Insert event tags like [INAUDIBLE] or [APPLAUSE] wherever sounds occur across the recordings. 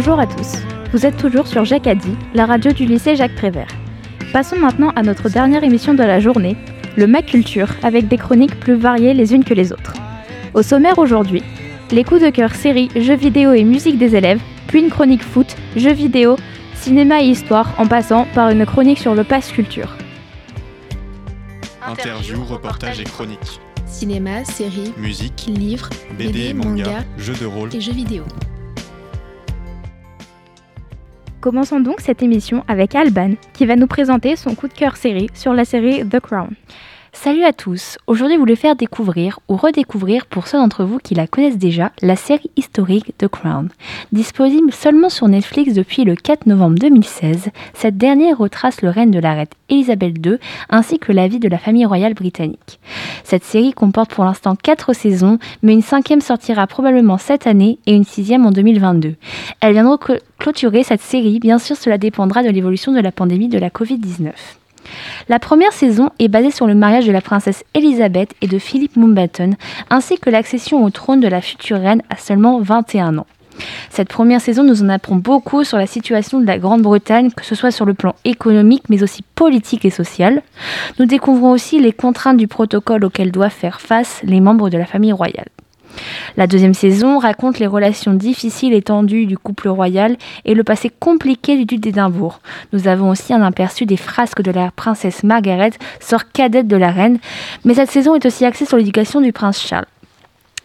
Bonjour à tous. Vous êtes toujours sur Jacques Addy, la radio du lycée Jacques Prévert. Passons maintenant à notre dernière émission de la journée, le Mac Culture, avec des chroniques plus variées les unes que les autres. Au sommaire aujourd'hui, les coups de cœur séries, jeux vidéo et musique des élèves, puis une chronique foot, jeux vidéo, cinéma et histoire, en passant par une chronique sur le Pass Culture. Interviews, reportages et chroniques. Cinéma, séries, Musique, livres, BD, manga, jeux de rôle. et jeux vidéo. Commençons donc cette émission avec Alban, qui va nous présenter son coup de cœur série sur la série The Crown. Salut à tous Aujourd'hui, je voulais faire découvrir ou redécouvrir pour ceux d'entre vous qui la connaissent déjà la série historique The Crown. Disponible seulement sur Netflix depuis le 4 novembre 2016, cette dernière retrace le règne de la reine Elisabeth II ainsi que la vie de la famille royale britannique. Cette série comporte pour l'instant 4 saisons, mais une cinquième sortira probablement cette année et une sixième en 2022. Elle viendra cl- clôturer cette série, bien sûr cela dépendra de l'évolution de la pandémie de la Covid-19. La première saison est basée sur le mariage de la princesse Elisabeth et de Philip Mountbatten, ainsi que l'accession au trône de la future reine à seulement 21 ans. Cette première saison nous en apprend beaucoup sur la situation de la Grande-Bretagne, que ce soit sur le plan économique, mais aussi politique et social. Nous découvrons aussi les contraintes du protocole auxquelles doivent faire face les membres de la famille royale. La deuxième saison raconte les relations difficiles et tendues du couple royal et le passé compliqué du duc d'Édimbourg. Nous avons aussi un aperçu des frasques de la princesse Margaret, sœur cadette de la reine, mais cette saison est aussi axée sur l'éducation du prince Charles.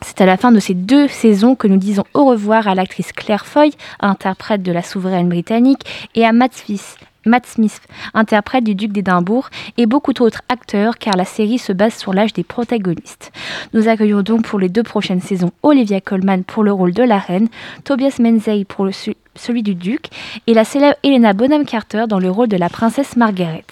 C'est à la fin de ces deux saisons que nous disons au revoir à l'actrice Claire Foy, interprète de la souveraine britannique, et à Matt Smith, Matt Smith, interprète du duc d'Édimbourg, et beaucoup d'autres acteurs, car la série se base sur l'âge des protagonistes. Nous accueillons donc pour les deux prochaines saisons Olivia Colman pour le rôle de la reine, Tobias Menzies pour celui du duc, et la célèbre Helena Bonham Carter dans le rôle de la princesse Margaret.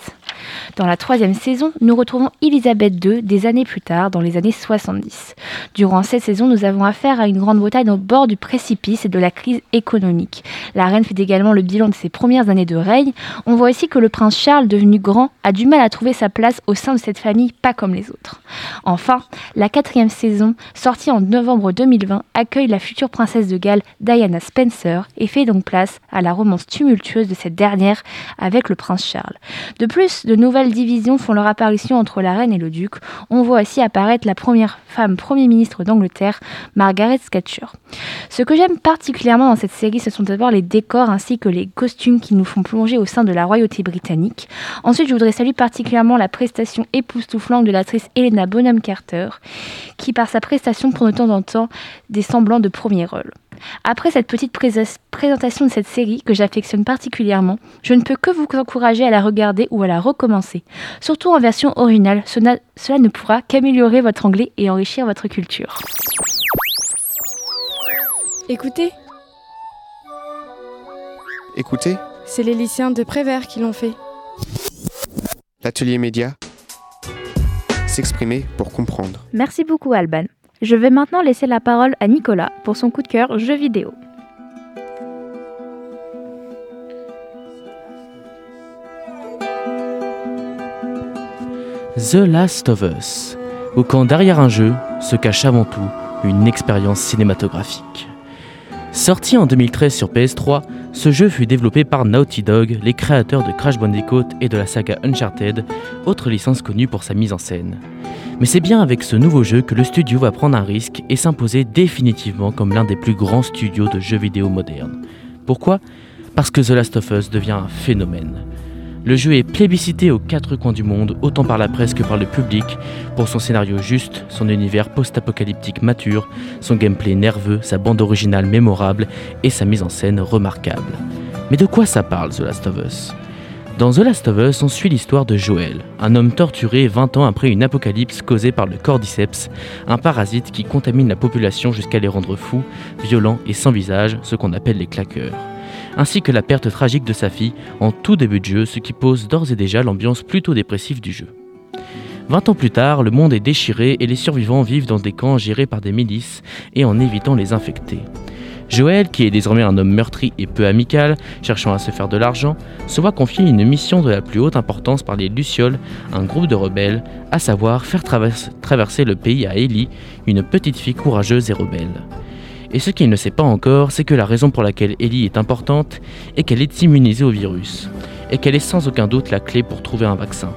Dans la troisième saison, nous retrouvons Elisabeth II des années plus tard, dans les années 70. Durant cette saison, nous avons affaire à une Grande-Bretagne au bord du précipice et de la crise économique. La reine fait également le bilan de ses premières années de règne. On voit aussi que le prince Charles, devenu grand, a du mal à trouver sa place au sein de cette famille, pas comme les autres. Enfin, la quatrième saison, sortie en novembre 2020, accueille la future princesse de Galles, Diana Spencer, et fait donc place à la romance tumultueuse de cette dernière avec le prince Charles. De plus, de nouvelles divisions font leur apparition entre la reine et le duc. On voit aussi apparaître la première femme Premier ministre d'Angleterre, Margaret Thatcher. Ce que j'aime particulièrement dans cette série, ce sont d'abord les décors ainsi que les costumes qui nous font plonger au sein de la royauté britannique. Ensuite, je voudrais saluer particulièrement la prestation époustouflante de l'actrice Helena Bonham Carter, qui par sa prestation prend de temps en temps des semblants de premier rôle. Après cette petite prés- présentation de cette série que j'affectionne particulièrement, je ne peux que vous encourager à la regarder ou à la recommencer. Surtout en version originale, cela, cela ne pourra qu'améliorer votre anglais et enrichir votre culture. Écoutez, Écoutez, c'est les lycéens de Prévert qui l'ont fait. l'atelier média. S'exprimer pour comprendre. Merci beaucoup Alban. Je vais maintenant laisser la parole à Nicolas pour son coup de cœur jeux vidéo. The Last of Us, ou quand derrière un jeu se cache avant tout une expérience cinématographique. Sorti en 2013 sur PS3, ce jeu fut développé par Naughty Dog, les créateurs de Crash Bandicoot et de la saga Uncharted, autre licence connue pour sa mise en scène. Mais c'est bien avec ce nouveau jeu que le studio va prendre un risque et s'imposer définitivement comme l'un des plus grands studios de jeux vidéo modernes. Pourquoi? Parce que The Last of Us devient un phénomène. Le jeu est plébiscité aux quatre coins du monde, autant par la presse que par le public, pour son scénario juste, son univers post-apocalyptique mature, son gameplay nerveux, sa bande originale mémorable et sa mise en scène remarquable. Mais de quoi ça parle The Last of Us? Dans The Last of Us, on suit l'histoire de Joel, un homme torturé 20 ans après une apocalypse causée par le cordyceps, un parasite qui contamine la population jusqu'à les rendre fous, violents et sans visage, ce qu'on appelle les claqueurs ainsi que la perte tragique de sa fille en tout début de jeu, ce qui pose d'ores et déjà l'ambiance plutôt dépressive du jeu. 20 ans plus tard, le monde est déchiré et les survivants vivent dans des camps gérés par des milices et en évitant les infectés. Joël, qui est désormais un homme meurtri et peu amical, cherchant à se faire de l'argent, se voit confier une mission de la plus haute importance par les Lucioles, un groupe de rebelles, à savoir faire traverse- traverser le pays à Ellie, une petite fille courageuse et rebelle. Et ce qu'il ne sait pas encore, c'est que la raison pour laquelle Ellie est importante est qu'elle est immunisée au virus, et qu'elle est sans aucun doute la clé pour trouver un vaccin.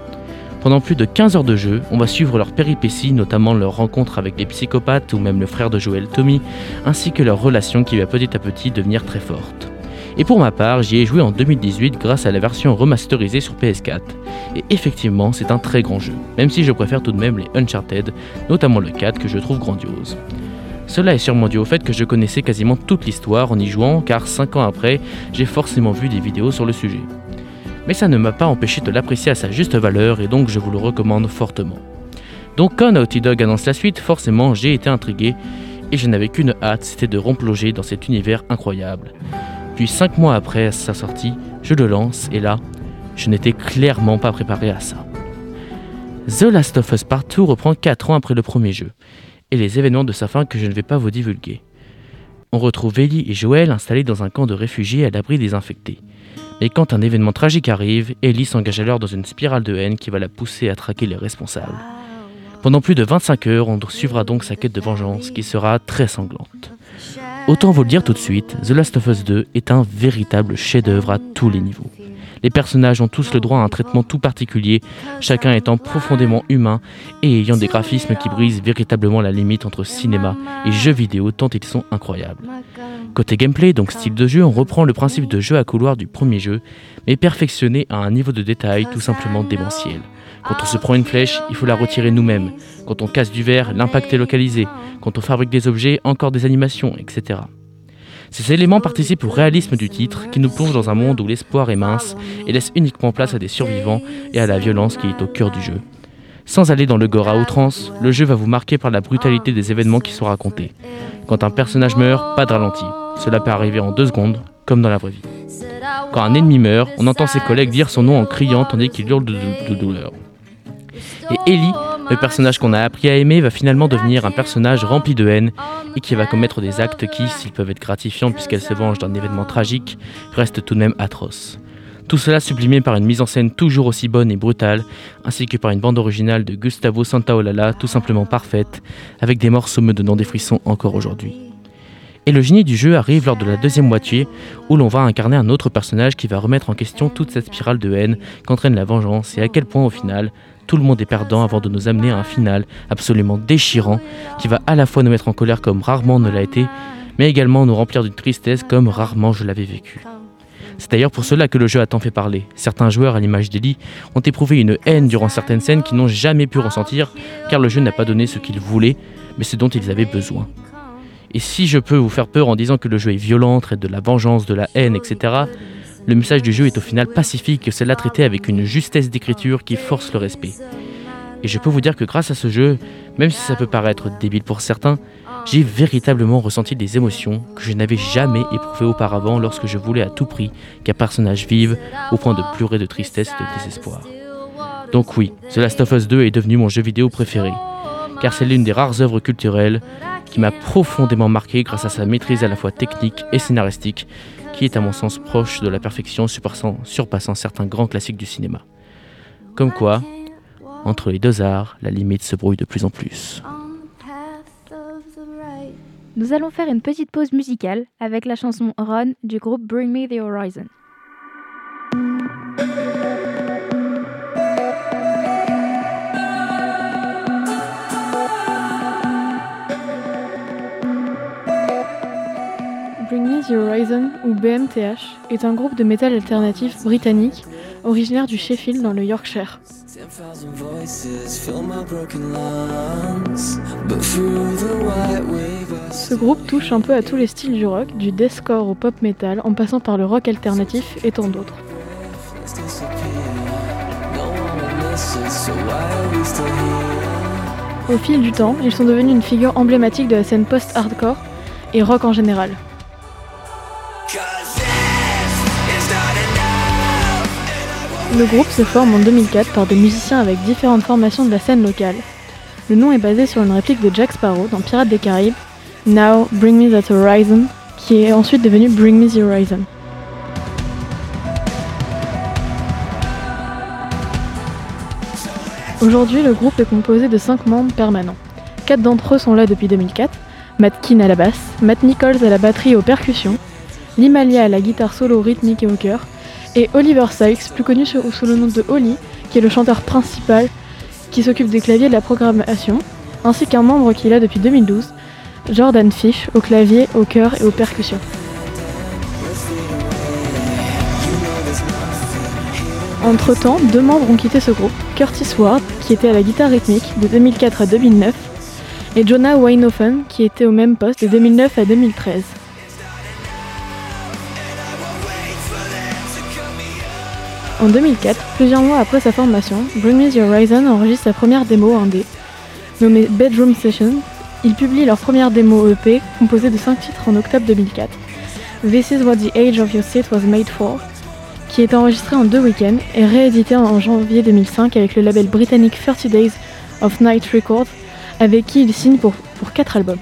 Pendant plus de 15 heures de jeu, on va suivre leurs péripéties, notamment leur rencontre avec des psychopathes ou même le frère de Joel, Tommy, ainsi que leur relation qui va petit à petit devenir très forte. Et pour ma part, j'y ai joué en 2018 grâce à la version remasterisée sur PS4. Et effectivement, c'est un très grand jeu, même si je préfère tout de même les Uncharted, notamment le 4 que je trouve grandiose. Cela est sûrement dû au fait que je connaissais quasiment toute l'histoire en y jouant, car 5 ans après, j'ai forcément vu des vidéos sur le sujet mais ça ne m'a pas empêché de l'apprécier à sa juste valeur et donc je vous le recommande fortement. Donc quand Naughty Dog annonce la suite, forcément j'ai été intrigué et je n'avais qu'une hâte, c'était de replonger dans cet univers incroyable. Puis 5 mois après sa sortie, je le lance et là, je n'étais clairement pas préparé à ça. The Last of Us Part 2 reprend 4 ans après le premier jeu, et les événements de sa fin que je ne vais pas vous divulguer. On retrouve Ellie et Joel installés dans un camp de réfugiés à l'abri des infectés. Et quand un événement tragique arrive, Ellie s'engage alors dans une spirale de haine qui va la pousser à traquer les responsables. Pendant plus de 25 heures, on suivra donc sa quête de vengeance qui sera très sanglante. Autant vous le dire tout de suite, The Last of Us 2 est un véritable chef-d'œuvre à tous les niveaux. Les personnages ont tous le droit à un traitement tout particulier, chacun étant profondément humain et ayant des graphismes qui brisent véritablement la limite entre cinéma et jeux vidéo tant ils sont incroyables. Côté gameplay, donc style de jeu, on reprend le principe de jeu à couloir du premier jeu, mais perfectionné à un niveau de détail tout simplement démentiel. Quand on se prend une flèche, il faut la retirer nous-mêmes. Quand on casse du verre, l'impact est localisé. Quand on fabrique des objets, encore des animations, etc. Ces éléments participent au réalisme du titre, qui nous plonge dans un monde où l'espoir est mince et laisse uniquement place à des survivants et à la violence qui est au cœur du jeu. Sans aller dans le gore à outrance, le jeu va vous marquer par la brutalité des événements qui sont racontés. Quand un personnage meurt, pas de ralenti. Cela peut arriver en deux secondes, comme dans la vraie vie. Quand un ennemi meurt, on entend ses collègues dire son nom en criant tandis qu'il hurle de douleur. Et Ellie, le personnage qu'on a appris à aimer, va finalement devenir un personnage rempli de haine et qui va commettre des actes qui, s'ils peuvent être gratifiants puisqu'elle se venge d'un événement tragique, restent tout de même atroces. Tout cela sublimé par une mise en scène toujours aussi bonne et brutale, ainsi que par une bande originale de Gustavo Santaolalla tout simplement parfaite, avec des morceaux me donnant des frissons encore aujourd'hui. Et le génie du jeu arrive lors de la deuxième moitié, où l'on va incarner un autre personnage qui va remettre en question toute cette spirale de haine qu'entraîne la vengeance et à quel point au final, tout le monde est perdant avant de nous amener à un final absolument déchirant qui va à la fois nous mettre en colère comme rarement ne l'a été, mais également nous remplir d'une tristesse comme rarement je l'avais vécu. C'est d'ailleurs pour cela que le jeu a tant fait parler. Certains joueurs, à l'image d'Ellie, ont éprouvé une haine durant certaines scènes qu'ils n'ont jamais pu ressentir, car le jeu n'a pas donné ce qu'ils voulaient, mais ce dont ils avaient besoin. Et si je peux vous faire peur en disant que le jeu est violent, traite de la vengeance, de la haine, etc., le message du jeu est au final pacifique, c'est là traité avec une justesse d'écriture qui force le respect. Et je peux vous dire que grâce à ce jeu, même si ça peut paraître débile pour certains, j'ai véritablement ressenti des émotions que je n'avais jamais éprouvées auparavant lorsque je voulais à tout prix qu'un personnage vive au point de pleurer de tristesse et de désespoir. Donc oui, The Last of Us 2 est devenu mon jeu vidéo préféré, car c'est l'une des rares œuvres culturelles qui m'a profondément marqué grâce à sa maîtrise à la fois technique et scénaristique qui est à mon sens proche de la perfection surpassant, certains grands classiques du cinéma. Comme quoi, entre les deux arts, la limite se brouille de plus en plus. Nous allons faire une petite pause musicale avec la chanson Run du groupe Bring Me the Horizon. The Horizon, ou BMTH, est un groupe de métal alternatif britannique originaire du Sheffield dans le Yorkshire. Ce groupe touche un peu à tous les styles du rock, du deathcore au pop metal, en passant par le rock alternatif et tant d'autres. Au fil du temps, ils sont devenus une figure emblématique de la scène post-hardcore et rock en général. Le groupe se forme en 2004 par des musiciens avec différentes formations de la scène locale. Le nom est basé sur une réplique de Jack Sparrow dans Pirates des Caraïbes, Now Bring Me That Horizon, qui est ensuite devenu Bring Me The Horizon. Aujourd'hui, le groupe est composé de 5 membres permanents. 4 d'entre eux sont là depuis 2004, Matt Keane à la basse, Matt Nichols à la batterie et aux percussions, Limalia à la guitare solo rythmique et au chœur, et Oliver Sykes, plus connu sous, le nom de Holly, qui est le chanteur principal qui s'occupe des claviers de la programmation, ainsi qu'un membre qu'il a depuis 2012, Jordan Fish, au clavier, au chœur et aux percussions. Entre-temps, deux membres ont quitté ce groupe, Curtis Ward, qui était à la guitare rythmique de 2004 à 2009, et Jonah Weinhofen, qui était au même poste de 2009 à 2013. En 2004, plusieurs mois après sa formation, Bring Me Your Horizon enregistre sa première démo indé, nommée Bedroom Session. Ils publient leur première démo EP, composée de 5 titres en octobre 2004. This is what the age of your seat was made for, qui est enregistré en deux week-ends et réédité en janvier 2005 avec le label britannique 30 Days of Night Records, avec qui il signe pour, pour 4 albums.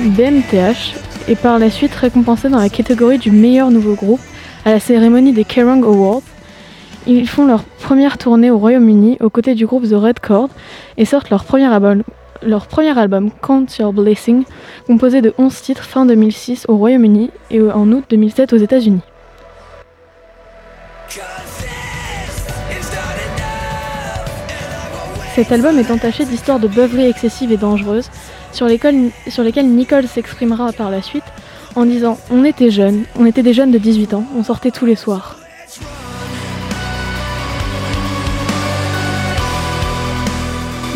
BMTH est par la suite récompensé dans la catégorie du meilleur nouveau groupe à la cérémonie des Kerrang Awards. Ils font leur première tournée au Royaume-Uni aux côtés du groupe The Red Chord et sortent leur premier album, leur premier album Count Your Blessing, composé de 11 titres fin 2006 au Royaume-Uni et en août 2007 aux États-Unis. Cet album est entaché d'histoires de beuveries excessives et dangereuses, sur, lesquelles Nicole s'exprimera par la suite en disant On était jeunes, on était des jeunes de 18 ans, on sortait tous les soirs.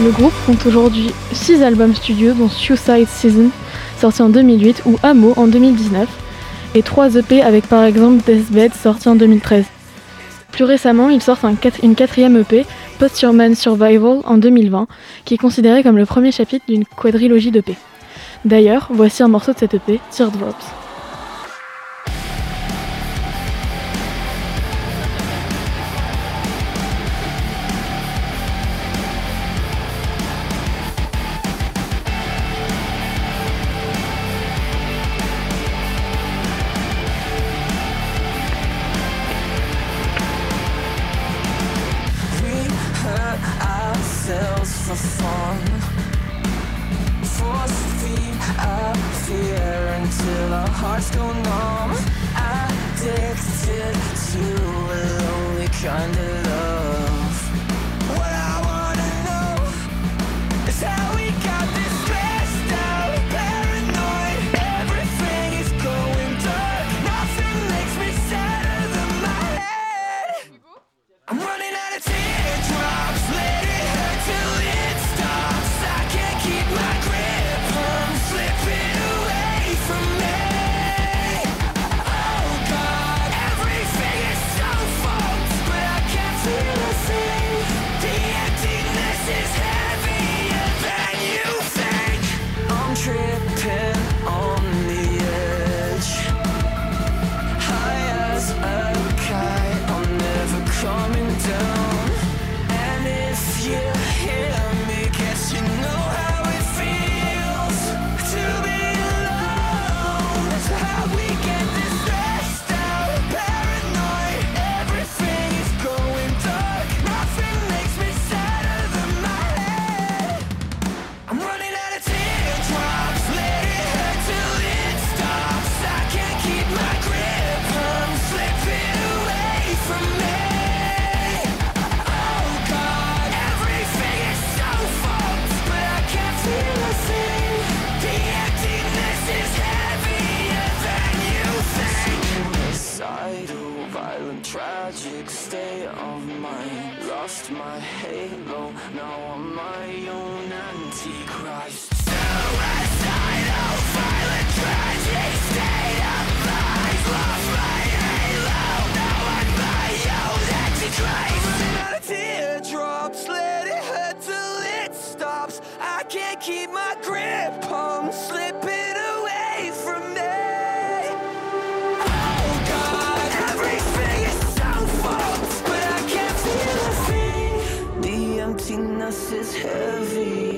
Le groupe compte aujourd'hui 6 albums studio, dont Suicide Season, sorti en 2008, ou Amo en 2019, et 3 EP avec par exemple Deathbed, sorti en 2013. Plus récemment, ils sortent une quatrième EP, Post-Human Survival, en 2020, qui est considéré comme le premier chapitre d'une quadrilogie d'EP. D'ailleurs, voici un morceau de cette EP, Teardrops. From me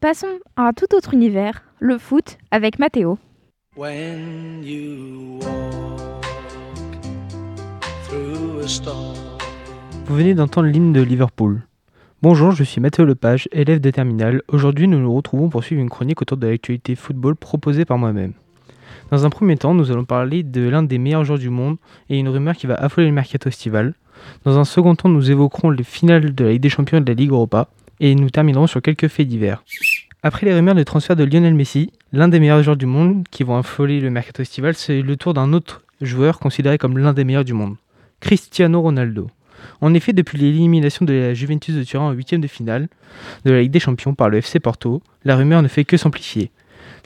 Passons à un tout autre univers, le foot, avec Mathéo. When you walk through a storm. Vous venez d'entendre l'hymne de Liverpool. Bonjour, je suis Mathéo Lepage, élève de terminale. Aujourd'hui, nous nous retrouvons pour suivre une chronique autour de l'actualité football proposée par moi-même. Dans un premier temps, nous allons parler de l'un des meilleurs joueurs du monde et une rumeur qui va affoler le mercato estival. Dans un second temps, nous évoquerons les finales de la Ligue des Champions et de la Ligue Europa et nous terminerons sur quelques faits divers. Après les rumeurs de transfert de Lionel Messi, l'un des meilleurs joueurs du monde qui vont affoler le mercato estival, c'est le tour d'un autre joueur considéré comme l'un des meilleurs du monde, Cristiano Ronaldo. En effet, depuis l'élimination de la Juventus de Turin en huitième de finale de la Ligue des Champions par le FC Porto, la rumeur ne fait que s'amplifier.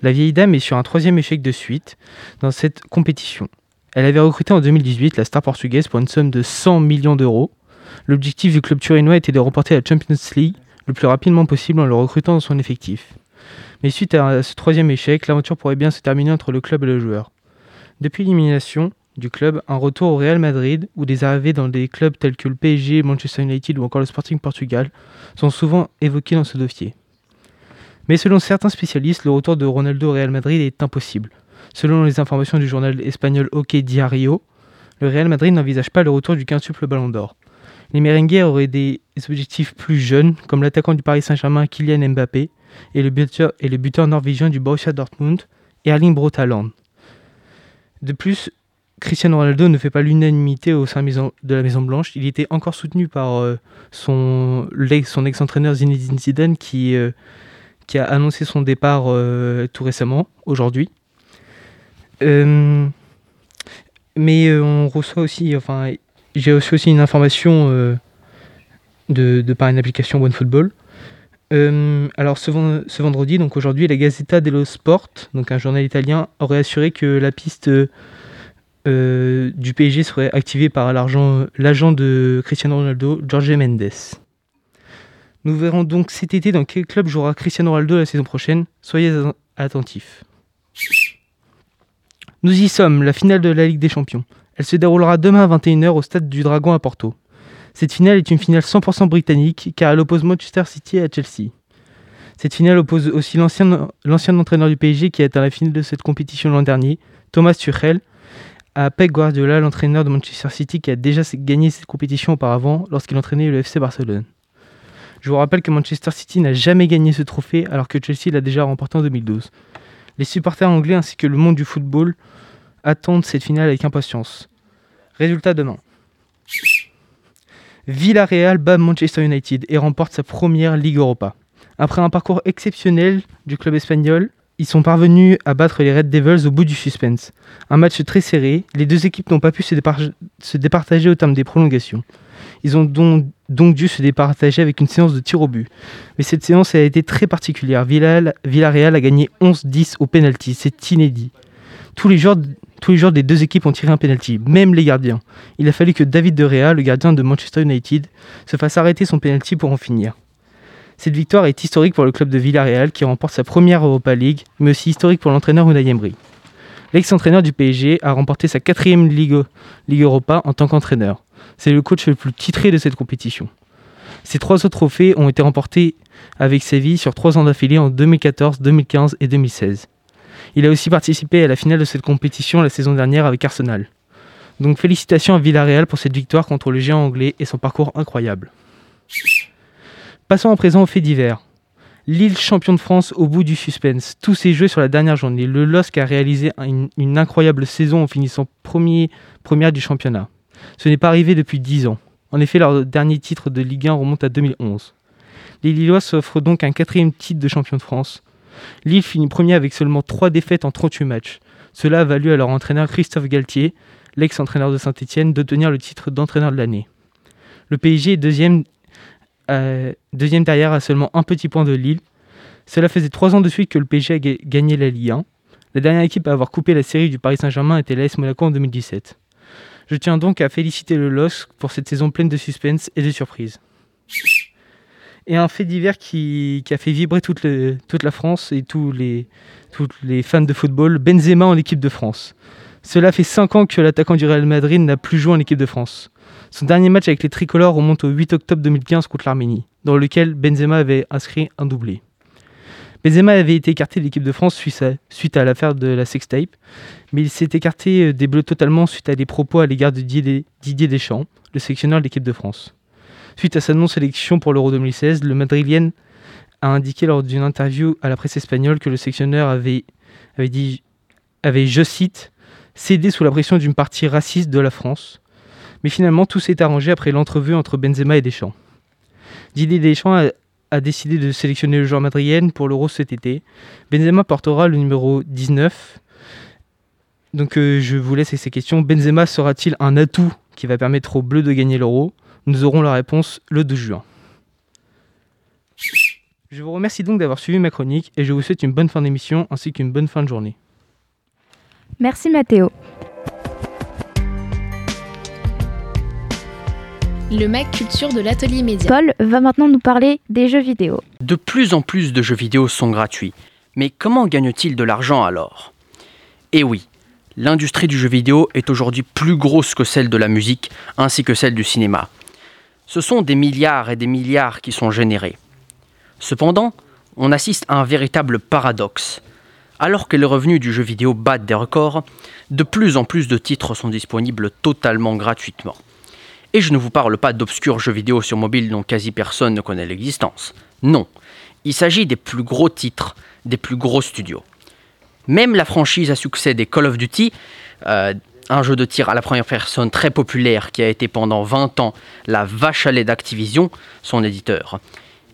La vieille dame est sur un troisième échec de suite dans cette compétition. Elle avait recruté en 2018 la star portugaise pour une somme de 100 millions d'euros. L'objectif du club turinois était de remporter la Champions League le plus rapidement possible en le recrutant dans son effectif. Mais suite à ce troisième échec, l'aventure pourrait bien se terminer entre le club et le joueur. Depuis l'élimination du club, un retour au Real Madrid ou des arrivées dans des clubs tels que le PSG, Manchester United ou encore le Sporting Portugal sont souvent évoqués dans ce dossier. Mais selon certains spécialistes, le retour de Ronaldo au Real Madrid est impossible. Selon les informations du journal espagnol Hockey Diario, le Real Madrid n'envisage pas le retour du quintuple Ballon d'Or. Les merengues auraient des objectifs plus jeunes, comme l'attaquant du Paris Saint-Germain Kylian Mbappé et le buteur, norvégien du Borussia Dortmund, Erling Braut Haaland. De plus, Cristiano Ronaldo ne fait pas l'unanimité au sein de la Maison Blanche. Il était encore soutenu par euh, son, ex-entraîneur Zinedine Zidane qui, euh, a annoncé son départ euh, tout récemment, aujourd'hui. Mais on reçoit aussi, enfin, j'ai reçu aussi une information de, de, par une application OneFootball. alors ce, vendredi, donc aujourd'hui, la Gazzetta dello Sport, donc un journal italien, aurait assuré que la piste du PSG serait activée par l'agent de Cristiano Ronaldo, Jorge Mendes. Nous verrons donc cet été dans quel club jouera Cristiano Ronaldo la saison prochaine. Soyez attentifs. Nous y sommes, la finale de la Ligue des Champions. Elle se déroulera demain à 21h au stade du Dragon à Porto. Cette finale est une finale 100% britannique car elle oppose Manchester City à Chelsea. Cette finale oppose aussi l'ancien entraîneur du PSG qui a atteint la finale de cette compétition l'an dernier, Thomas Tuchel, à Pep Guardiola, l'entraîneur de Manchester City qui a déjà gagné cette compétition auparavant lorsqu'il entraînait le FC Barcelone. Je vous rappelle que Manchester City n'a jamais gagné ce trophée alors que Chelsea l'a déjà remporté en 2012. Les supporters anglais ainsi que le monde du football attendent cette finale avec impatience. Résultat demain. Villarreal bat Manchester United et remporte sa première Ligue Europa. Après un parcours exceptionnel du club espagnol, ils sont parvenus à battre les Red Devils au bout du suspense. Un match très serré, les deux équipes n'ont pas pu se, départager au terme des prolongations. Ils ont donc, donc, dû se départager avec une séance de tir au but. Mais cette séance a été très particulière. Villarreal a gagné 11-10 au penalty. C'est inédit. Tous les, joueurs, tous les joueurs des deux équipes ont tiré un penalty, même les gardiens. Il a fallu que David De Gea, le gardien de Manchester United, se fasse arrêter son penalty pour en finir. Cette victoire est historique pour le club de Villarreal qui remporte sa première Europa League, mais aussi historique pour l'entraîneur Unai Emery. L'ex-entraîneur du PSG a remporté sa quatrième Ligue, Ligue Europa en tant qu'entraîneur. C'est le coach le plus titré de cette compétition. Ces trois autres trophées ont été remportés avec Séville sur trois ans d'affilée en 2014, 2015 et 2016. Il a aussi participé à la finale de cette compétition la saison dernière avec Arsenal. Donc félicitations à Villarreal pour cette victoire contre le géant anglais et son parcours incroyable. Passons à présent aux faits divers. Lille champion de France au bout du suspense. Tous ces jeux sur la dernière journée. Le LOSC a réalisé une, une incroyable saison en finissant premier, première du championnat. Ce n'est pas arrivé depuis 10 ans. En effet, leur dernier titre de Ligue 1 remonte à 2011. Les Lillois s'offrent donc un quatrième titre de champion de France. Lille finit premier avec seulement 3 défaites en 38 matchs. Cela a valu à leur entraîneur Christophe Galtier, l'ex-entraîneur de Saint-Etienne, d'obtenir le titre d'entraîneur de l'année. Le PSG est deuxième, euh, deuxième derrière à seulement un petit point de Lille. Cela faisait 3 ans de suite que le PSG a gagné la Ligue 1. La dernière équipe à avoir coupé la série du Paris Saint-Germain était l'AS Monaco en 2017. Je tiens donc à féliciter le LOSC pour cette saison pleine de suspense et de surprises. Et un fait divers qui, a fait vibrer toute, la France et tous les, tous les fans de football, Benzema en équipe de France. Cela fait 5 ans que l'attaquant du Real Madrid n'a plus joué en équipe de France. Son dernier match avec les tricolores remonte au 8 octobre 2015 contre l'Arménie. dans lequel Benzema avait inscrit un doublé. Benzema avait été écarté de l'équipe de France suite à, l'affaire de la sextape, mais il s'est écarté euh, des Bleus totalement suite à des propos à l'égard de Didier Deschamps, le sélectionneur de l'équipe de France. Suite à sa non-sélection pour l'Euro 2016, le Madrilien a indiqué lors d'une interview à la presse espagnole que le sélectionneur avait, dit, je cite, cédé sous la pression d'une partie raciste de la France. Mais finalement, tout s'est arrangé après l'entrevue entre Benzema et Deschamps. Didier Deschamps a, décidé de sélectionner le joueur madrienne pour l'Euro cet été. Benzema portera le numéro 19. Donc euh, je vous laisse avec ces questions. Benzema sera-t-il un atout qui va permettre aux Bleus de gagner l'Euro? Nous aurons la réponse le 12 juin. Je vous remercie donc d'avoir suivi ma chronique et je vous souhaite une bonne fin d'émission ainsi qu'une bonne fin de journée. Merci Mathéo. le Mac Culture de l'Atelier Média. Paul va maintenant nous parler des jeux vidéo. De plus en plus de jeux vidéo sont gratuits. Mais comment gagne-t-il de l'argent alors? Eh oui, l'industrie du jeu vidéo est aujourd'hui plus grosse que celle de la musique ainsi que celle du cinéma. Ce sont des milliards et des milliards qui sont générés. Cependant, on assiste à un véritable paradoxe. Alors que les revenus du jeu vidéo battent des records, de plus en plus de titres sont disponibles totalement gratuitement. Et je ne vous parle pas d'obscurs jeux vidéo sur mobile dont quasi personne ne connaît l'existence. Non, il s'agit des plus gros titres, des plus gros studios. Même la franchise à succès des Call of Duty, euh, un jeu de tir à la première personne très populaire qui a été pendant 20 ans la vache à lait d'Activision, son éditeur.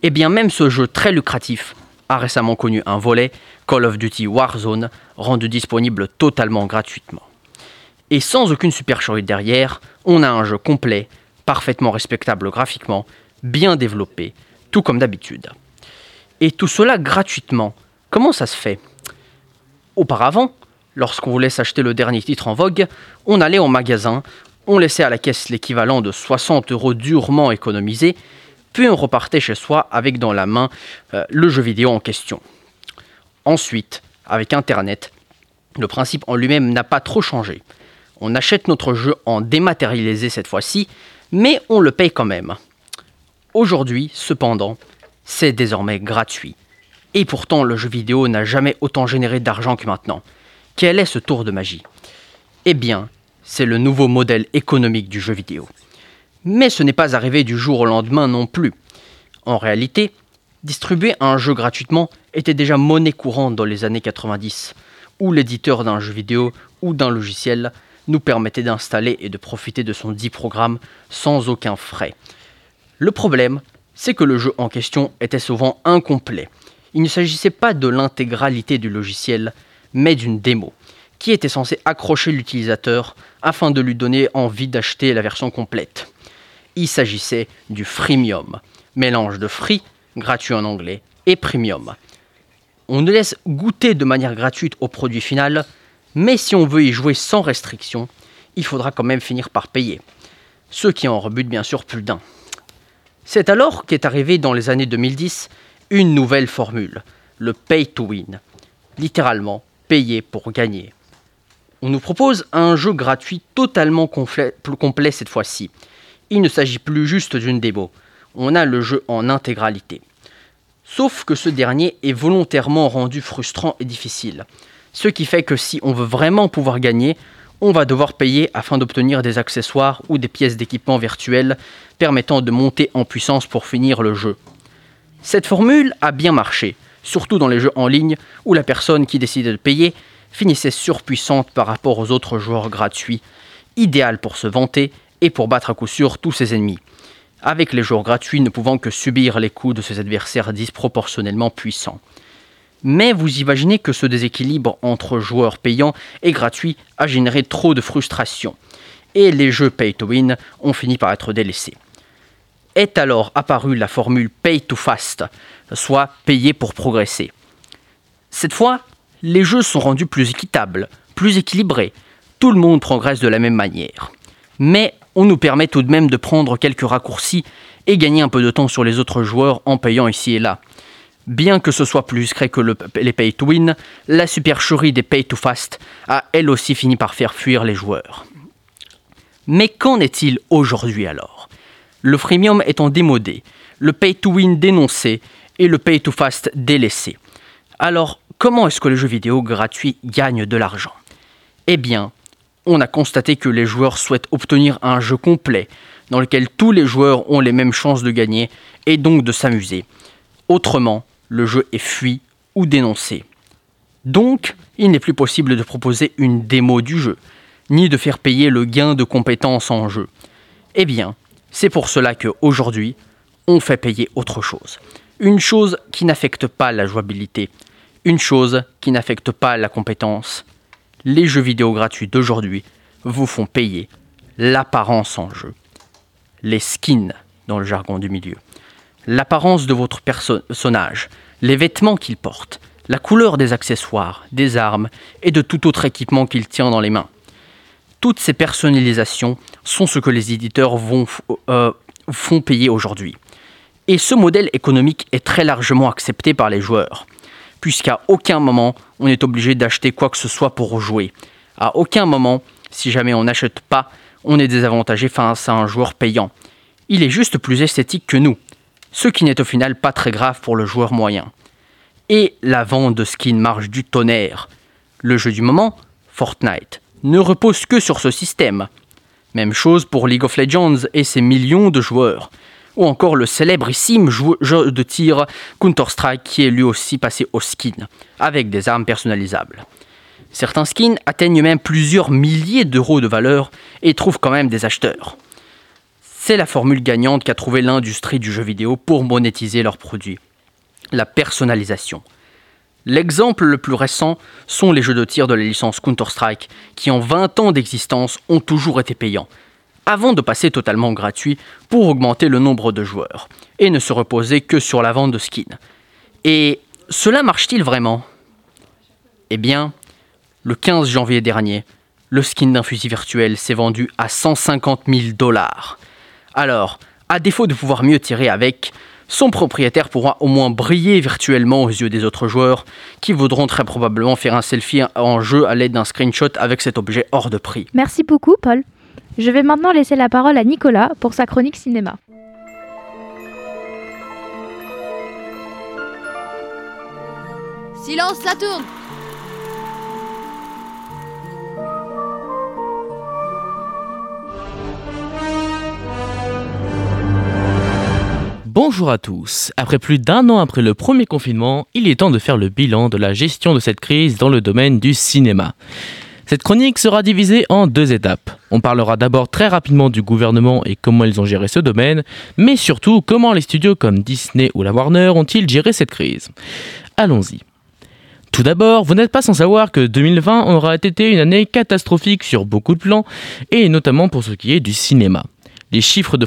Et eh bien même ce jeu très lucratif a récemment connu un volet, Call of Duty Warzone, rendu disponible totalement gratuitement. Et sans aucune supercherie derrière, on a un jeu complet, parfaitement respectable graphiquement, bien développé, tout comme d'habitude. Et tout cela gratuitement. Comment ça se fait? Auparavant, lorsqu'on voulait s'acheter le dernier titre en vogue, on allait au magasin, on laissait à la caisse l'équivalent de 60 euros durement économisés, puis on repartait chez soi avec dans la main euh, le jeu vidéo en question. Ensuite, avec Internet, le principe en lui-même n'a pas trop changé. On achète notre jeu en dématérialisé cette fois-ci, mais on le paye quand même. Aujourd'hui, cependant, c'est désormais gratuit. Et pourtant, le jeu vidéo n'a jamais autant généré d'argent que maintenant. Quel est ce tour de magie Eh bien, c'est le nouveau modèle économique du jeu vidéo. Mais ce n'est pas arrivé du jour au lendemain non plus. En réalité, distribuer un jeu gratuitement était déjà monnaie courante dans les années 90, où l'éditeur d'un jeu vidéo ou d'un logiciel nous permettait d'installer et de profiter de son dit programme sans aucun frais. Le problème, c'est que le jeu en question était souvent incomplet. Il ne s'agissait pas de l'intégralité du logiciel, mais d'une démo, qui était censée accrocher l'utilisateur afin de lui donner envie d'acheter la version complète. Il s'agissait du freemium, mélange de free, gratuit en anglais, et premium. On nous laisse goûter de manière gratuite au produit final mais si on veut y jouer sans restriction, il faudra quand même finir par payer. Ce qui en rebute bien sûr plus d'un. C'est alors qu'est arrivé dans les années 2010 une nouvelle formule, le pay to win. Littéralement, payer pour gagner. On nous propose un jeu gratuit totalement complet, cette fois-ci. Il ne s'agit plus juste d'une démo, on a le jeu en intégralité. Sauf que ce dernier est volontairement rendu frustrant et difficile. Ce qui fait que si on veut vraiment pouvoir gagner, on va devoir payer afin d'obtenir des accessoires ou des pièces d'équipement virtuelles permettant de monter en puissance pour finir le jeu. Cette formule a bien marché, surtout dans les jeux en ligne où la personne qui décidait de payer finissait surpuissante par rapport aux autres joueurs gratuits, idéal pour se vanter et pour battre à coup sûr tous ses ennemis, avec les joueurs gratuits ne pouvant que subir les coups de ses adversaires disproportionnellement puissants. Mais vous imaginez que ce déséquilibre entre joueurs payants et gratuits a généré trop de frustration, et les jeux pay to win ont fini par être délaissés. Est alors apparue la formule pay to fast, soit payer pour progresser. Cette fois, les jeux sont rendus plus équitables, plus équilibrés, tout le monde progresse de la même manière. Mais on nous permet tout de même de prendre quelques raccourcis et gagner un peu de temps sur les autres joueurs en payant ici et là. Bien que ce soit plus discret que les pay to win, la supercherie des pay to fast a elle aussi fini par faire fuir les joueurs. Mais qu'en est-il aujourd'hui alors? Le freemium étant démodé, le pay to win dénoncé et le pay to fast délaissé. Alors, comment est-ce que les jeux vidéo gratuits gagnent de l'argent? Eh bien, on a constaté que les joueurs souhaitent obtenir un jeu complet, dans lequel tous les joueurs ont les mêmes chances de gagner et donc de s'amuser. Autrement, le jeu est fui ou dénoncé. Donc, il n'est plus possible de proposer une démo du jeu, ni de faire payer le gain de compétences en jeu. Eh bien, c'est pour cela qu'aujourd'hui, on fait payer autre chose. Une chose qui n'affecte pas la jouabilité, une chose qui n'affecte pas la compétence. Les jeux vidéo gratuits d'aujourd'hui vous font payer l'apparence en jeu. Les skins dans le jargon du milieu. L'apparence de votre personnage, les vêtements qu'il porte, la couleur des accessoires, des armes et de tout autre équipement qu'il tient dans les mains. Toutes ces personnalisations sont ce que les éditeurs vont, euh, font payer aujourd'hui. Et ce modèle économique est très largement accepté par les joueurs, puisqu'à aucun moment on est obligé d'acheter quoi que ce soit pour jouer. À aucun moment, si jamais on n'achète pas, on est désavantagé face à un joueur payant. Il est juste plus esthétique que nous, ce qui n'est au final pas très grave pour le joueur moyen. Et la vente de skins marche du tonnerre. Le jeu du moment, Fortnite, ne repose que sur ce système. Même chose pour League of Legends et ses millions de joueurs. Ou encore le célébrissime jeu de tir Counter-Strike qui est lui aussi passé au skin, avec des armes personnalisables. Certains skins atteignent même plusieurs milliers d'euros de valeur et trouvent quand même des acheteurs. C'est la formule gagnante qu'a trouvé l'industrie du jeu vidéo pour monétiser leurs produits. La personnalisation. L'exemple le plus récent sont les jeux de tir de la licence Counter-Strike, qui en 20 ans d'existence ont toujours été payants, avant de passer totalement gratuit pour augmenter le nombre de joueurs, et ne se reposer que sur la vente de skins. Et cela marche-t-il vraiment? Eh bien, le 15 janvier dernier, le skin d'un fusil virtuel s'est vendu à 150 000 dollars. Alors, à défaut de pouvoir mieux tirer avec, son propriétaire pourra au moins briller virtuellement aux yeux des autres joueurs, qui voudront très probablement faire un selfie en jeu à l'aide d'un screenshot avec cet objet hors de prix. Merci beaucoup, Paul. Je vais maintenant laisser la parole à Nicolas pour sa chronique cinéma. Silence, la tourne Bonjour à tous. Après plus d'un an après le premier confinement, il est temps de faire le bilan de la gestion de cette crise dans le domaine du cinéma. Cette chronique sera divisée en deux étapes. On parlera d'abord très rapidement du gouvernement et comment ils ont géré ce domaine, mais surtout comment les studios comme Disney ou la Warner ont-ils géré cette crise. Allons-y. Tout d'abord, vous n'êtes pas sans savoir que 2020 aura été une année catastrophique sur beaucoup de plans, et notamment pour ce qui est du cinéma. Les chiffres de,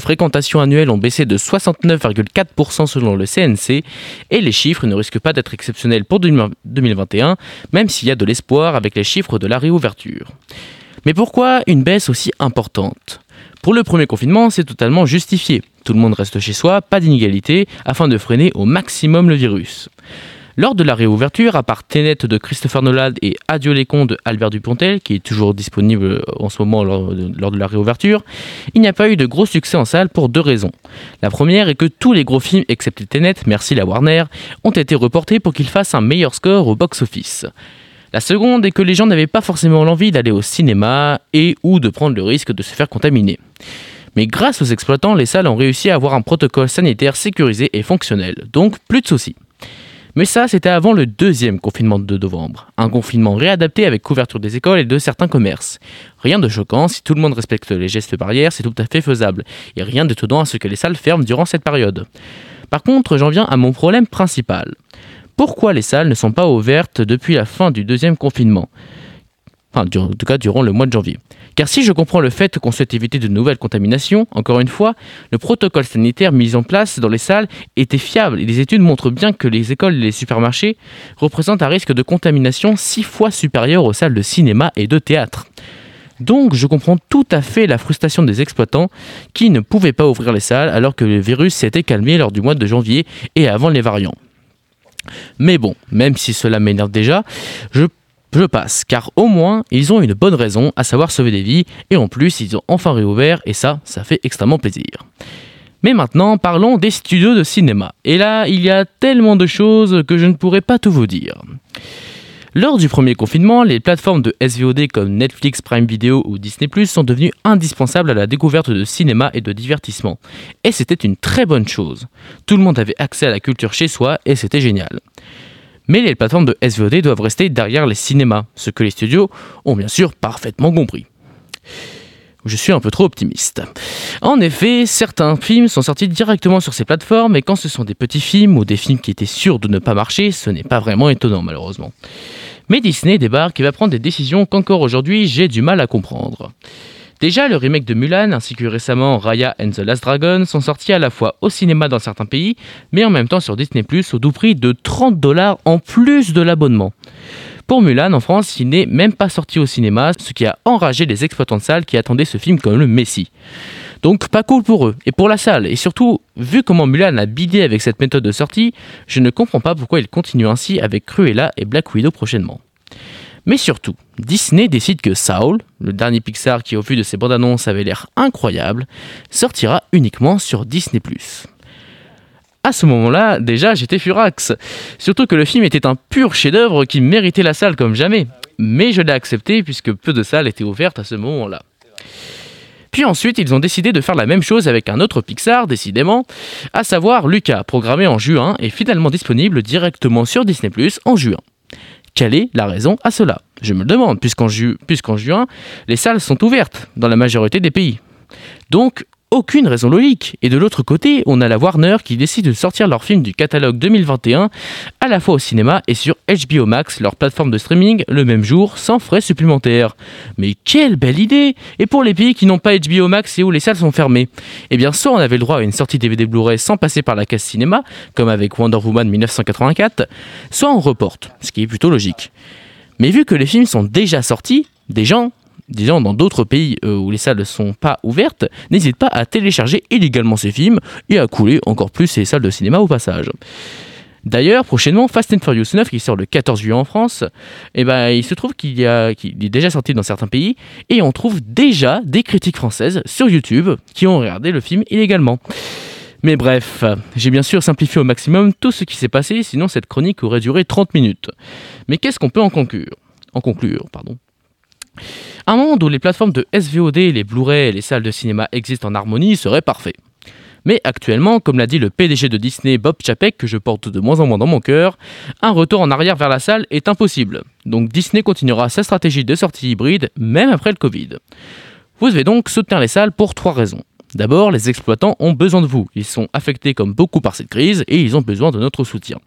fréquentation annuelle ont baissé de 69,4% selon le CNC et les chiffres ne risquent pas d'être exceptionnels pour 2021, même s'il y a de l'espoir avec les chiffres de la réouverture. Mais pourquoi une baisse aussi importante? Pour le premier confinement, c'est totalement justifié. Tout le monde reste chez soi, pas d'inégalité, afin de freiner au maximum le virus. Lors de la réouverture, à part Tenet de Christopher Nolan et Adieu les cons de Albert Dupontel, qui est toujours disponible en ce moment lors de, la réouverture, il n'y a pas eu de gros succès en salle pour deux raisons. La première est que tous les gros films, excepté Tenet, merci la Warner, ont été reportés pour qu'ils fassent un meilleur score au box-office. La seconde est que les gens n'avaient pas forcément l'envie d'aller au cinéma et ou de prendre le risque de se faire contaminer. Mais grâce aux exploitants, les salles ont réussi à avoir un protocole sanitaire sécurisé et fonctionnel, donc plus de soucis. Mais ça, c'était avant le deuxième confinement de novembre. Un confinement réadapté avec couverture des écoles et de certains commerces. Rien de choquant, si tout le monde respecte les gestes barrières, c'est tout à fait faisable. Et rien d'étonnant à ce que les salles ferment durant cette période. Par contre, j'en viens à mon problème principal. Pourquoi les salles ne sont pas ouvertes depuis la fin du deuxième confinement? Enfin, en tout cas durant le mois de janvier. Car si je comprends le fait qu'on souhaite éviter de nouvelles contaminations, encore une fois, le protocole sanitaire mis en place dans les salles était fiable et les études montrent bien que les écoles et les supermarchés représentent un risque de contamination six fois supérieur aux salles de cinéma et de théâtre. Donc je comprends tout à fait la frustration des exploitants qui ne pouvaient pas ouvrir les salles alors que le virus s'était calmé lors du mois de janvier et avant les variants. Mais bon, même si cela m'énerve déjà, je je passe, car au moins ils ont une bonne raison, à savoir sauver des vies, et en plus ils ont enfin réouvert, et ça, ça fait extrêmement plaisir. Mais maintenant, parlons des studios de cinéma. Et là, il y a tellement de choses que je ne pourrais pas tout vous dire. Lors du premier confinement, les plateformes de SVOD comme Netflix, Prime Video ou Disney sont devenues indispensables à la découverte de cinéma et de divertissement. Et c'était une très bonne chose. Tout le monde avait accès à la culture chez soi et c'était génial. Mais les plateformes de SVOD doivent rester derrière les cinémas, ce que les studios ont bien sûr parfaitement compris. Je suis un peu trop optimiste. En effet, certains films sont sortis directement sur ces plateformes et quand ce sont des petits films ou des films qui étaient sûrs de ne pas marcher, ce n'est pas vraiment étonnant malheureusement. Mais Disney débarque et va prendre des décisions qu'encore aujourd'hui j'ai du mal à comprendre. Déjà, le remake de Mulan ainsi que récemment Raya and the Last Dragon sont sortis à la fois au cinéma dans certains pays, mais en même temps sur Disney au doux prix de 30 dollars en plus de l'abonnement. Pour Mulan, en France, il n'est même pas sorti au cinéma, ce qui a enragé les exploitants de salles qui attendaient ce film comme le Messie. Donc pas cool pour eux et pour la salle. Et surtout, vu comment Mulan a bidé avec cette méthode de sortie, je ne comprends pas pourquoi il continue ainsi avec Cruella et Black Widow prochainement. Mais surtout, Disney décide que Saul, le dernier Pixar qui au vu de ses bandes annonces avait l'air incroyable, sortira uniquement sur Disney ⁇ à ce moment-là, déjà, j'étais furax. Surtout que le film était un pur chef-d'œuvre qui méritait la salle comme jamais. Mais je l'ai accepté puisque peu de salles étaient ouvertes à ce moment-là. Puis ensuite, ils ont décidé de faire la même chose avec un autre Pixar, décidément, à savoir Lucas, programmé en juin et finalement disponible directement sur Disney en juin. Quelle est la raison à cela? Je me le demande, puisqu'en, juin, les salles sont ouvertes dans la majorité des pays. Donc, aucune raison logique. Et de l'autre côté, on a la Warner qui décide de sortir leur film du catalogue 2021 à la fois au cinéma et sur HBO Max, leur plateforme de streaming, le même jour, sans frais supplémentaires. Mais quelle belle idée Et pour les pays qui n'ont pas HBO Max et où les salles sont fermées? Eh bien, soit on avait le droit à une sortie DVD Blu-ray sans passer par la case cinéma, comme avec Wonder Woman 1984, soit on reporte, ce qui est plutôt logique. Mais vu que les films sont déjà sortis, des gens, disons dans d'autres pays euh, où les salles ne sont pas ouvertes, n'hésite pas à télécharger illégalement ces films et à couler encore plus ces salles de cinéma au passage. D'ailleurs, prochainement, Fast and Furious 9, qui sort le 14 juillet en France, eh ben, il se trouve qu'il, est déjà sorti dans certains pays, et on trouve déjà des critiques françaises sur YouTube qui ont regardé le film illégalement. Mais bref, j'ai bien sûr simplifié au maximum tout ce qui s'est passé, sinon cette chronique aurait duré 30 minutes. Mais qu'est-ce qu'on peut en conclure? En conclure, pardon. Un monde où les plateformes de SVOD, les Blu-ray et les salles de cinéma existent en harmonie serait parfait. Mais actuellement, comme l'a dit le PDG de Disney Bob Chapek, que je porte de moins en moins dans mon cœur, un retour en arrière vers la salle est impossible. Donc Disney continuera sa stratégie de sortie hybride même après le Covid. Vous devez donc soutenir les salles pour trois raisons. D'abord, les exploitants ont besoin de vous. Ils sont affectés comme beaucoup par cette crise et ils ont besoin de notre soutien.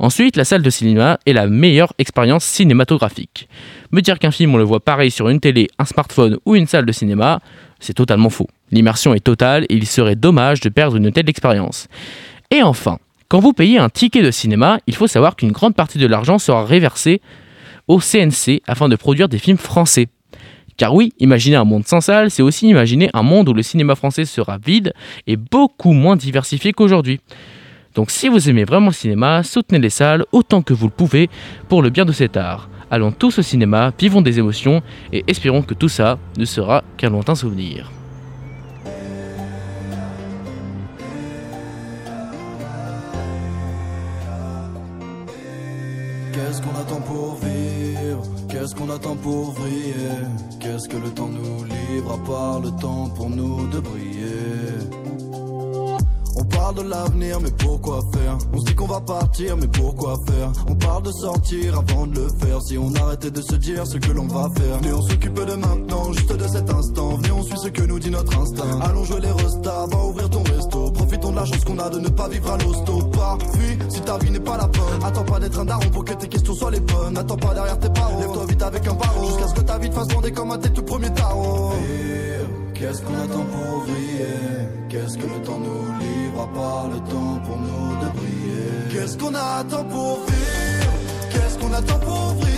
Ensuite, la salle de cinéma est la meilleure expérience cinématographique. Me dire qu'un film on le voit pareil sur une télé, un smartphone ou une salle de cinéma, c'est totalement faux. L'immersion est totale et il serait dommage de perdre une telle expérience. Et enfin, quand vous payez un ticket de cinéma, il faut savoir qu'une grande partie de l'argent sera réversée au CNC afin de produire des films français. Car oui, imaginer un monde sans salle, c'est aussi imaginer un monde où le cinéma français sera vide et beaucoup moins diversifié qu'aujourd'hui. Donc si vous aimez vraiment le cinéma, soutenez les salles autant que vous le pouvez pour le bien de cet art. Allons tous au cinéma, vivons des émotions et espérons que tout ça ne sera qu'un lointain souvenir. Qu'est-ce qu'on attend pour vivre? Qu'est-ce qu'on attend pour vriller? Qu'est-ce que le temps nous livre à part le temps pour nous de briller? Parle de l'avenir, mais pourquoi faire? On se dit qu'on va partir, mais pourquoi faire? On parle de sortir avant de le faire. Si on arrêtait de se dire ce que l'on va faire. Mais on s'occupe de maintenant, juste de cet instant. Venez, on suit ce que nous dit notre instinct. Allons jouer les restas, va ouvrir ton resto. Profitons de la chance qu'on a de ne pas vivre à l'hosto. Pas, fuis, si ta vie n'est pas la bonne. Attends pas d'être un daron pour que tes questions soient les bonnes. Attends pas derrière tes parents. Lève-toi vite avec un barreau. Jusqu'à ce que ta vie te fasse bander comme un tes tout premiers tarots. Qu'est-ce qu'on attend pour briller? Qu'est-ce que le temps nous part le temps pour nous de briller. Qu'est-ce qu'on attend pour vivre? Qu'est-ce qu'on attend pour briller?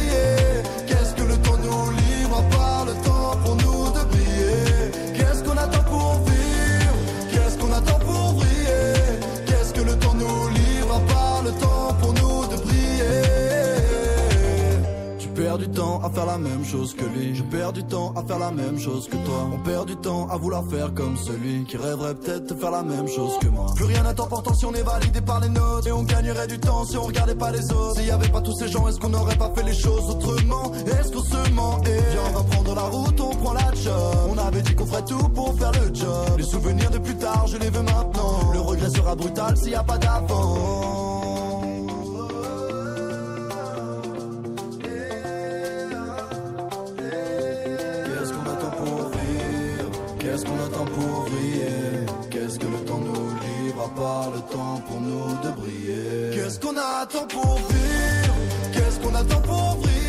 Temps à faire la même chose que lui. Je perds du temps à faire la même chose que toi. On perd du temps à vouloir faire comme celui qui rêverait peut-être de faire la même chose que moi. Plus rien n'est important si on est validé par les notes. Et on gagnerait du temps si on regardait pas les autres. S'il y avait pas tous ces gens, est-ce qu'on n'aurait pas fait les choses autrement? Est-ce qu'on se ment Et viens, on va prendre la route, on prend la job. On avait dit qu'on ferait tout pour faire le job. Les souvenirs de plus tard, je les veux maintenant. Le regret sera brutal s'il y a pas d'avant. Pour briller Qu'est-ce que le temps nous livre à part le temps pour nous de briller? Qu'est-ce qu'on attend pour vivre? Qu'est-ce qu'on attend pour briller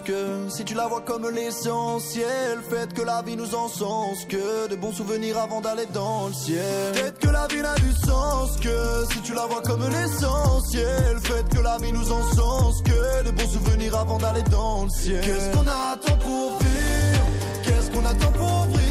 que si tu la vois comme l'essentiel. Faites que la vie nous encense que de bons souvenirs avant d'aller dans le ciel. Peut-être que la vie n'a du sens que si tu la vois comme l'essentiel. Faites que la vie nous encense que de bons souvenirs avant d'aller dans le ciel. Qu'est-ce qu'on attend pour vivre? Qu'est-ce qu'on attend pour briller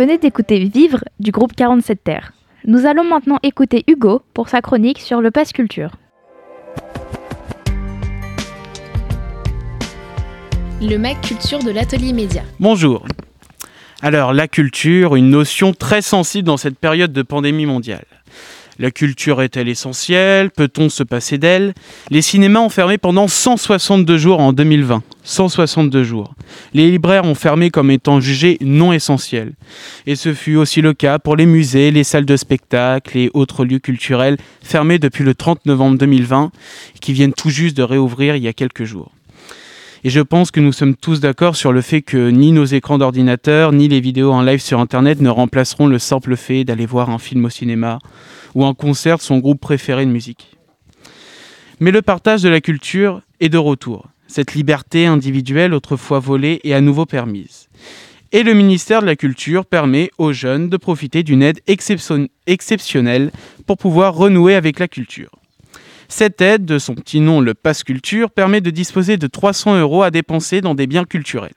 venez d'écouter Vivre du groupe 47 Terres. Nous allons maintenant écouter Hugo pour sa chronique sur le pass culture. Le Mac Culture de l'Atelier Média. Bonjour. Alors, la culture, une notion très sensible dans cette période de pandémie mondiale. La culture est-elle essentielle? Peut-on se passer d'elle? Les cinémas ont fermé pendant 162 jours en 2020. 162 jours. Les libraires ont fermé comme étant jugés non essentiels. Et ce fut aussi le cas pour les musées, les salles de spectacle et autres lieux culturels fermés depuis le 30 novembre 2020 qui viennent tout juste de réouvrir il y a quelques jours. Et je pense que nous sommes tous d'accord sur le fait que ni nos écrans d'ordinateur, ni les vidéos en live sur Internet ne remplaceront le simple fait d'aller voir un film au cinéma ou un concert de son groupe préféré de musique. Mais le partage de la culture est de retour. Cette liberté individuelle autrefois volée est à nouveau permise. Et le ministère de la Culture permet aux jeunes de profiter d'une aide exception- exceptionnelle pour pouvoir renouer avec la culture. Cette aide, de son petit nom le Pass Culture, permet de disposer de 300 euros à dépenser dans des biens culturels.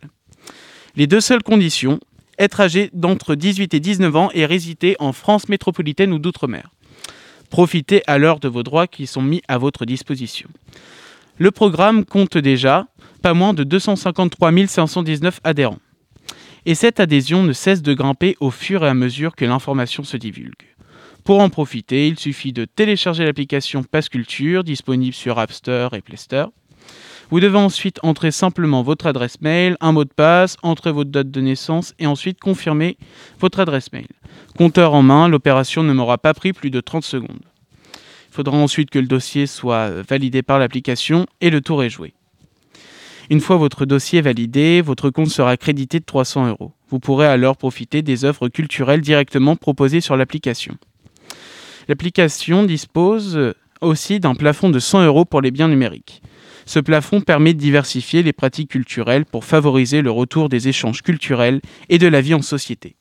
Les deux seules conditions, être âgé d'entre 18 et 19 ans et résider en France métropolitaine ou d'outre-mer. Profitez alors de vos droits qui sont mis à votre disposition. Le programme compte déjà pas moins de 253 519 adhérents. Et cette adhésion ne cesse de grimper au fur et à mesure que l'information se divulgue. Pour en profiter, il suffit de télécharger l'application Pass Culture disponible sur App Store et Play Store. Vous devez ensuite entrer simplement votre adresse mail, un mot de passe, entrer votre date de naissance et ensuite confirmer votre adresse mail. Compteur en main, l'opération ne m'aura pas pris plus de 30 secondes. Il faudra ensuite que le dossier soit validé par l'application et le tour est joué. Une fois votre dossier validé, votre compte sera crédité de 300 euros. Vous pourrez alors profiter des œuvres culturelles directement proposées sur l'application. L'application dispose aussi d'un plafond de 100 euros pour les biens numériques. Ce plafond permet de diversifier les pratiques culturelles pour favoriser le retour des échanges culturels et de la vie en société.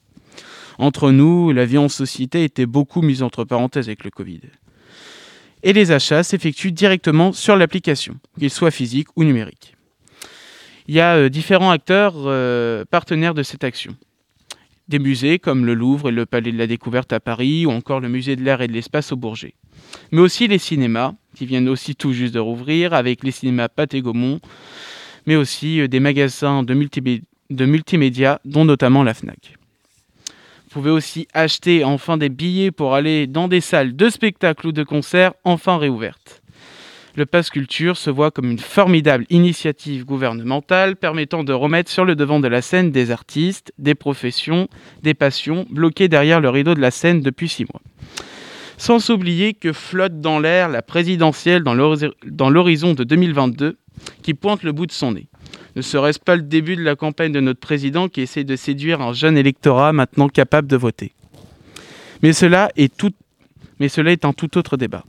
Entre nous, la vie en société était beaucoup mise entre parenthèses avec le Covid. Et les achats s'effectuent directement sur l'application, qu'ils soient physiques ou numériques. Il y a euh, différents acteurs euh, partenaires de cette action. Des musées comme le Louvre et le Palais de la Découverte à Paris ou encore le Musée de l'Air et de l'Espace au Bourget. Mais aussi les cinémas, qui viennent aussi tout juste de rouvrir avec les cinémas Pathé Gaumont, mais aussi euh, des magasins de, multimé- de multimédia, dont notamment la FNAC. Vous pouvez aussi acheter enfin des billets pour aller dans des salles de spectacle ou de concert enfin réouvertes. Le Pass Culture se voit comme une formidable initiative gouvernementale permettant de remettre sur le devant de la scène des artistes, des professions, des passions bloquées derrière le rideau de la scène depuis six mois. Sans oublier que flotte dans l'air la présidentielle dans l'horizon de 2022 qui pointe le bout de son nez. Ne serait-ce pas le début de la campagne de notre président qui essaie de séduire un jeune électorat maintenant capable de voter? Mais cela est, tout... Mais cela est un tout autre débat.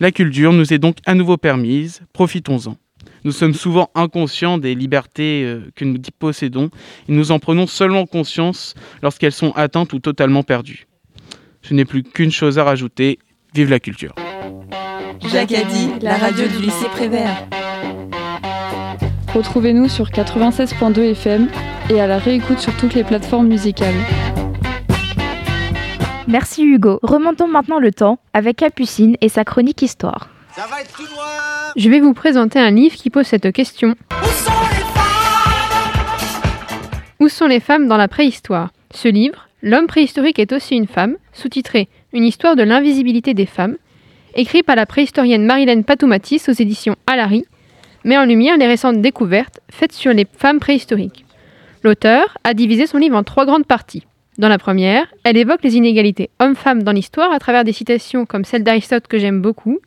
La culture nous est donc à nouveau permise, profitons-en. Nous sommes souvent inconscients des libertés euh, que nous possédons et nous en prenons seulement conscience lorsqu'elles sont atteintes ou totalement perdues. Je n'ai plus qu'une chose à rajouter, vive la culture. Jacques a dit, la radio du lycée Prévert. Retrouvez-nous sur 96.2 FM et à la réécoute sur toutes les plateformes musicales. Merci Hugo. Remontons maintenant le temps avec Capucine et sa chronique histoire. Je vais vous présenter un livre qui pose cette question. Où sont les femmes dans la préhistoire? Ce livre, L'homme préhistorique est aussi une femme, sous-titré Une histoire de l'invisibilité des femmes, écrit par la préhistorienne Marilène Patoumatis aux éditions Alary, met en lumière les récentes découvertes faites sur les femmes préhistoriques. L'auteur a divisé son livre en trois grandes parties. Dans la première, elle évoque les inégalités hommes-femmes dans l'histoire à travers des citations comme celle d'Aristote que j'aime beaucoup.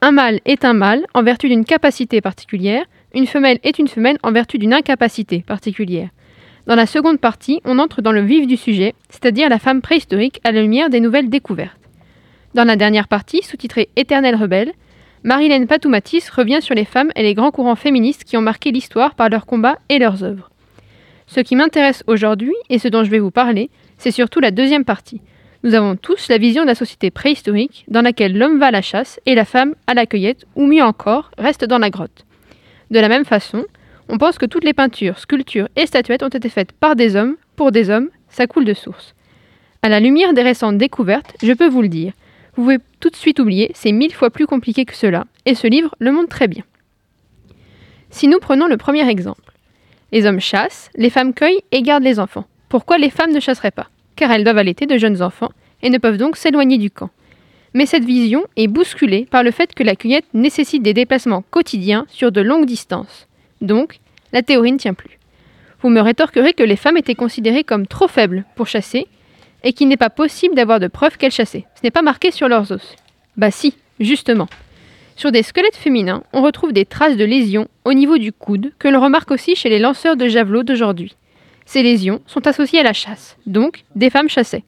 Un mâle est un mâle en vertu d'une capacité particulière, une femelle est une femelle en vertu d'une incapacité particulière. Dans la seconde partie, on entre dans le vif du sujet, c'est-à-dire la femme préhistorique à la lumière des nouvelles découvertes. Dans la dernière partie, sous-titrée Éternelle rebelle, Marilène Patoumatis revient sur les femmes et les grands courants féministes qui ont marqué l'histoire par leurs combats et leurs œuvres. Ce qui m'intéresse aujourd'hui, et ce dont je vais vous parler, c'est surtout la deuxième partie. Nous avons tous la vision de la société préhistorique dans laquelle l'homme va à la chasse et la femme à la cueillette, ou mieux encore, reste dans la grotte. De la même façon, on pense que toutes les peintures, sculptures et statuettes ont été faites par des hommes, pour des hommes, ça coule de source. À la lumière des récentes découvertes, je peux vous le dire, vous pouvez tout de suite oublier, c'est mille fois plus compliqué que cela, et ce livre le montre très bien. Si nous prenons le premier exemple, les hommes chassent, les femmes cueillent et gardent les enfants. Pourquoi les femmes ne chasseraient pas? Car elles doivent allaiter de jeunes enfants et ne peuvent donc s'éloigner du camp. Mais cette vision est bousculée par le fait que la cueillette nécessite des déplacements quotidiens sur de longues distances. Donc, la théorie ne tient plus. Vous me rétorquerez que les femmes étaient considérées comme trop faibles pour chasser et qu'il n'est pas possible d'avoir de preuves qu'elles chassaient. Ce n'est pas marqué sur leurs os. Bah si, justement. Sur des squelettes féminins, on retrouve des traces de lésions au niveau du coude que l'on remarque aussi chez les lanceurs de javelots d'aujourd'hui. Ces lésions sont associées à la chasse, donc des femmes chassaient.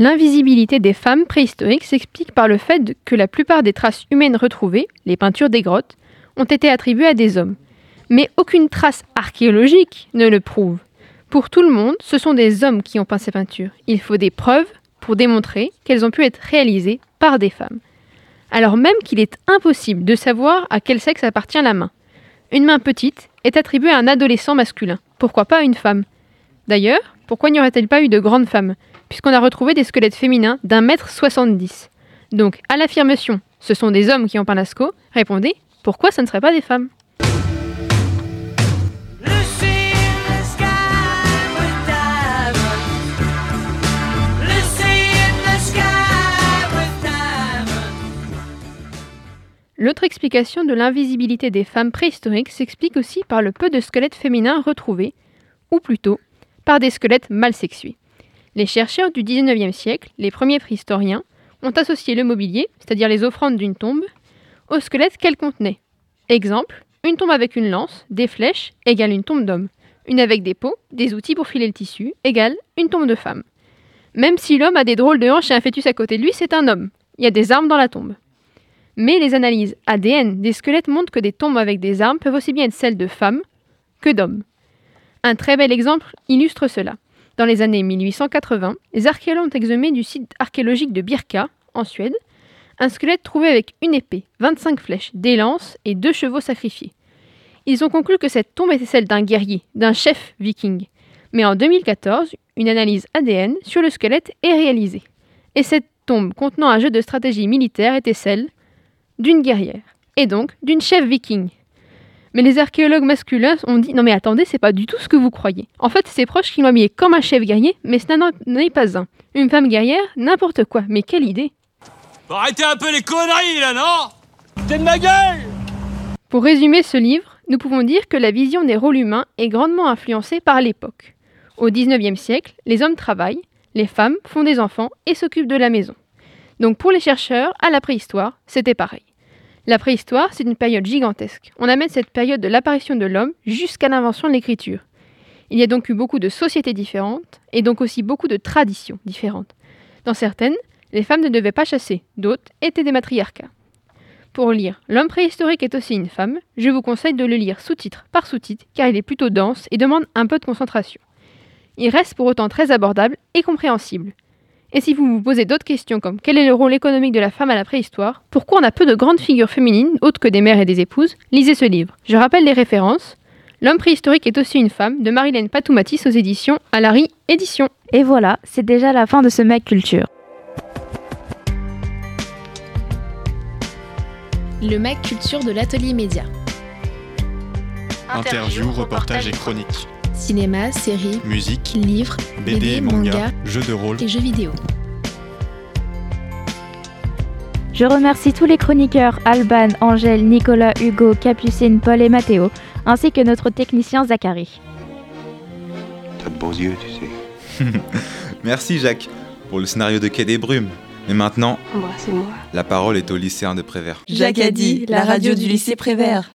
L'invisibilité des femmes préhistoriques s'explique par le fait que la plupart des traces humaines retrouvées, les peintures des grottes, ont été attribuées à des hommes. Mais aucune trace archéologique ne le prouve. Pour tout le monde, ce sont des hommes qui ont peint ces peintures. Il faut des preuves pour démontrer qu'elles ont pu être réalisées par des femmes. Alors même qu'il est impossible de savoir à quel sexe appartient la main. Une main petite est attribuée à un adolescent masculin. Pourquoi pas à une femme? D'ailleurs, pourquoi n'y aurait-il pas eu de grandes femmes Puisqu'on a retrouvé des squelettes féminins d'un mètre soixante-dix? Donc, à l'affirmation, ce sont des hommes qui ont peint Lascaux, répondez, pourquoi ce ne serait pas des femmes? L'autre explication de l'invisibilité des femmes préhistoriques s'explique aussi par le peu de squelettes féminins retrouvés, ou plutôt par des squelettes mal sexués. Les chercheurs du XIXe siècle, les premiers préhistoriens, ont associé le mobilier, c'est-à-dire les offrandes d'une tombe, au squelette qu'elle contenait. Exemple, une tombe avec une lance, des flèches, égale une tombe d'homme. Une avec des pots, des outils pour filer le tissu, égale une tombe de femme. Même si l'homme a des drôles de hanches et un fœtus à côté de lui, c'est un homme. Il y a des armes dans la tombe. Mais les analyses ADN des squelettes montrent que des tombes avec des armes peuvent aussi bien être celles de femmes que d'hommes. Un très bel exemple illustre cela. Dans les années 1880, les archéologues ont exhumé du site archéologique de Birka, en Suède, un squelette trouvé avec une épée, 25 flèches, des lances et deux chevaux sacrifiés. Ils ont conclu que cette tombe était celle d'un guerrier, d'un chef viking. Mais en 2014, une analyse ADN sur le squelette est réalisée. Et cette tombe contenant un jeu de stratégie militaire était celle d'une guerrière, et donc d'une chef viking. Mais les archéologues masculins ont dit non mais attendez, c'est pas du tout ce que vous croyez. En fait, c'est proche qui l'ont habillé comme un chef guerrier, mais ce n'en est pas un. Une femme guerrière, n'importe quoi, mais quelle idée Arrêtez un peu les conneries là, non T'es de ma gueule Pour résumer ce livre, nous pouvons dire que la vision des rôles humains est grandement influencée par l'époque. Au XIXe siècle, les hommes travaillent, les femmes font des enfants et s'occupent de la maison. Donc pour les chercheurs, à la préhistoire, c'était pareil. La préhistoire, c'est une période gigantesque. On amène cette période de l'apparition de l'homme jusqu'à l'invention de l'écriture. Il y a donc eu beaucoup de sociétés différentes et donc aussi beaucoup de traditions différentes. Dans certaines, les femmes ne devaient pas chasser, d'autres étaient des matriarcats. Pour lire L'homme préhistorique est aussi une femme, je vous conseille de le lire sous-titre par sous-titre car il est plutôt dense et demande un peu de concentration. Il reste pour autant très abordable et compréhensible. Et si vous vous posez d'autres questions comme quel est le rôle économique de la femme à la préhistoire, pourquoi on a peu de grandes figures féminines autres que des mères et des épouses, lisez ce livre. Je rappelle les références. L'homme préhistorique est aussi une femme de Marilène Patoumatis aux éditions Alary Éditions. Et voilà, c'est déjà la fin de ce Mac Culture. Le Mac Culture de l'Atelier Média. Interview, reportage et chronique. Cinéma, séries, musique, livres, BD, manga, jeux de rôle et jeux vidéo. Je remercie tous les chroniqueurs Alban, Angèle, Nicolas, Hugo, Capucine, Paul et Mathéo, ainsi que notre technicien Zachary. T'as de beaux yeux, tu sais. [LAUGHS] Merci Jacques pour le scénario de Quai des Brumes. Et maintenant, Embrassez-moi. la parole est au lycéen de Prévert. Jacques a dit, la radio du lycée Prévert.